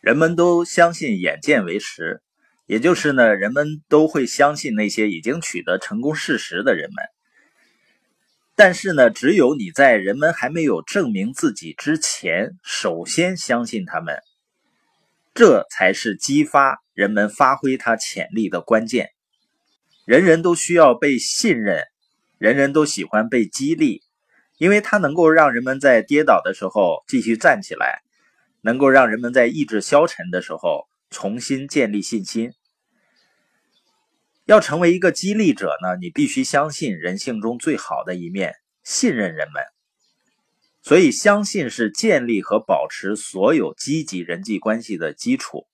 人们都相信眼见为实，也就是呢，人们都会相信那些已经取得成功事实的人们。但是呢，只有你在人们还没有证明自己之前，首先相信他们，这才是激发人们发挥他潜力的关键。人人都需要被信任，人人都喜欢被激励，因为它能够让人们在跌倒的时候继续站起来。能够让人们在意志消沉的时候重新建立信心。要成为一个激励者呢，你必须相信人性中最好的一面，信任人们。所以，相信是建立和保持所有积极人际关系的基础。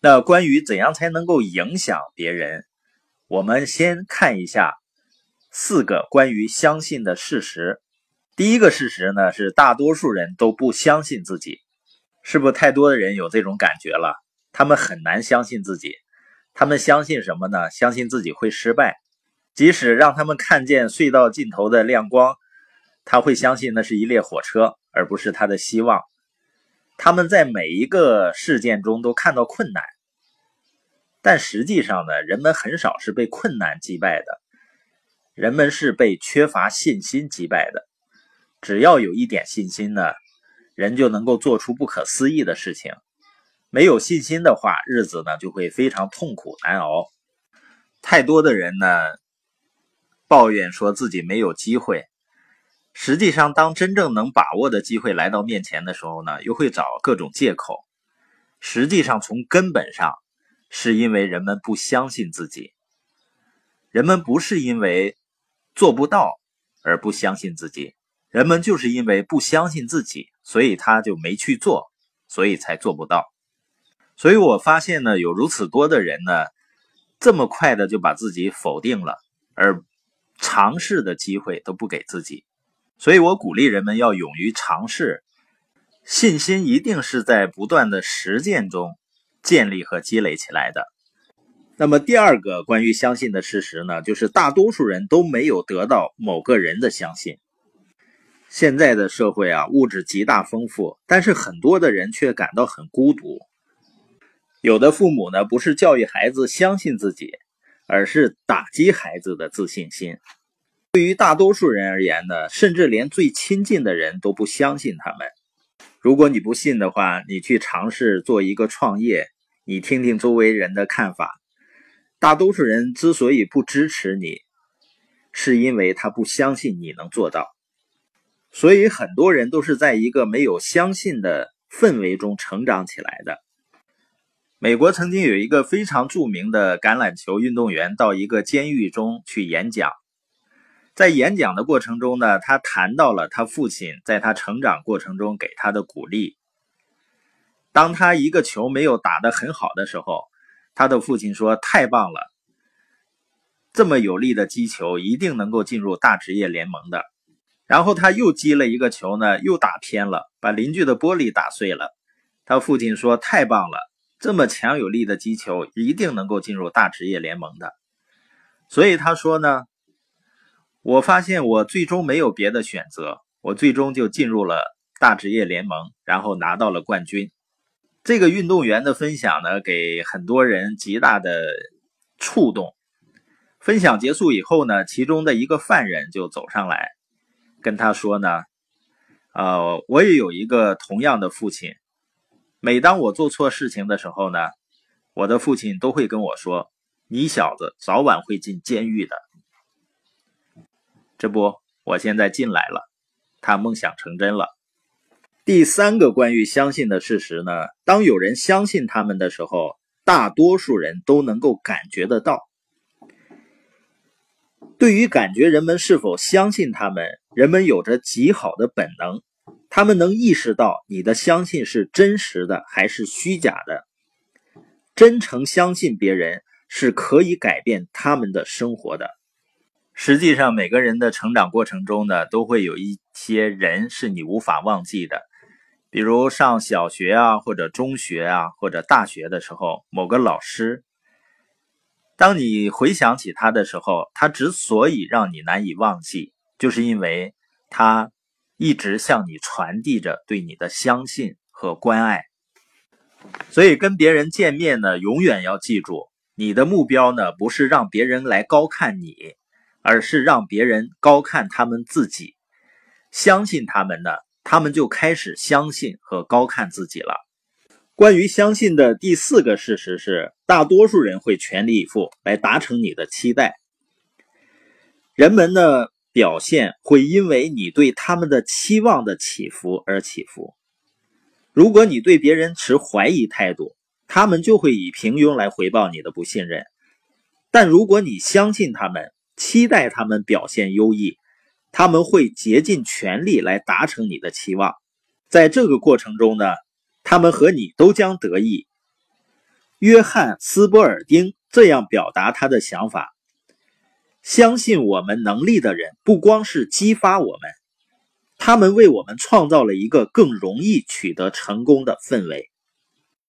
那关于怎样才能够影响别人，我们先看一下四个关于相信的事实。第一个事实呢，是大多数人都不相信自己。是不是太多的人有这种感觉了？他们很难相信自己，他们相信什么呢？相信自己会失败，即使让他们看见隧道尽头的亮光，他会相信那是一列火车，而不是他的希望。他们在每一个事件中都看到困难，但实际上呢，人们很少是被困难击败的，人们是被缺乏信心击败的。只要有一点信心呢？人就能够做出不可思议的事情。没有信心的话，日子呢就会非常痛苦难熬。太多的人呢抱怨说自己没有机会，实际上，当真正能把握的机会来到面前的时候呢，又会找各种借口。实际上，从根本上是因为人们不相信自己。人们不是因为做不到而不相信自己。人们就是因为不相信自己，所以他就没去做，所以才做不到。所以我发现呢，有如此多的人呢，这么快的就把自己否定了，而尝试的机会都不给自己。所以我鼓励人们要勇于尝试，信心一定是在不断的实践中建立和积累起来的。那么第二个关于相信的事实呢，就是大多数人都没有得到某个人的相信。现在的社会啊，物质极大丰富，但是很多的人却感到很孤独。有的父母呢，不是教育孩子相信自己，而是打击孩子的自信心。对于大多数人而言呢，甚至连最亲近的人都不相信他们。如果你不信的话，你去尝试做一个创业，你听听周围人的看法。大多数人之所以不支持你，是因为他不相信你能做到。所以很多人都是在一个没有相信的氛围中成长起来的。美国曾经有一个非常著名的橄榄球运动员到一个监狱中去演讲，在演讲的过程中呢，他谈到了他父亲在他成长过程中给他的鼓励。当他一个球没有打得很好的时候，他的父亲说：“太棒了，这么有力的击球一定能够进入大职业联盟的。”然后他又击了一个球呢，又打偏了，把邻居的玻璃打碎了。他父亲说：“太棒了，这么强有力的击球，一定能够进入大职业联盟的。”所以他说呢：“我发现我最终没有别的选择，我最终就进入了大职业联盟，然后拿到了冠军。”这个运动员的分享呢，给很多人极大的触动。分享结束以后呢，其中的一个犯人就走上来。跟他说呢，呃，我也有一个同样的父亲。每当我做错事情的时候呢，我的父亲都会跟我说：“你小子早晚会进监狱的。”这不，我现在进来了，他梦想成真了。第三个关于相信的事实呢，当有人相信他们的时候，大多数人都能够感觉得到。对于感觉人们是否相信他们。人们有着极好的本能，他们能意识到你的相信是真实的还是虚假的。真诚相信别人是可以改变他们的生活的。实际上，每个人的成长过程中呢，都会有一些人是你无法忘记的。比如上小学啊，或者中学啊，或者大学的时候，某个老师，当你回想起他的时候，他之所以让你难以忘记。就是因为他一直向你传递着对你的相信和关爱。所以跟别人见面呢，永远要记住，你的目标呢不是让别人来高看你，而是让别人高看他们自己。相信他们呢，他们就开始相信和高看自己了。关于相信的第四个事实是，大多数人会全力以赴来达成你的期待。人们的表现会因为你对他们的期望的起伏而起伏。如果你对别人持怀疑态度，他们就会以平庸来回报你的不信任。但如果你相信他们，期待他们表现优异，他们会竭尽全力来达成你的期望。在这个过程中呢？他们和你都将得益。约翰·斯波尔丁这样表达他的想法：相信我们能力的人，不光是激发我们，他们为我们创造了一个更容易取得成功的氛围。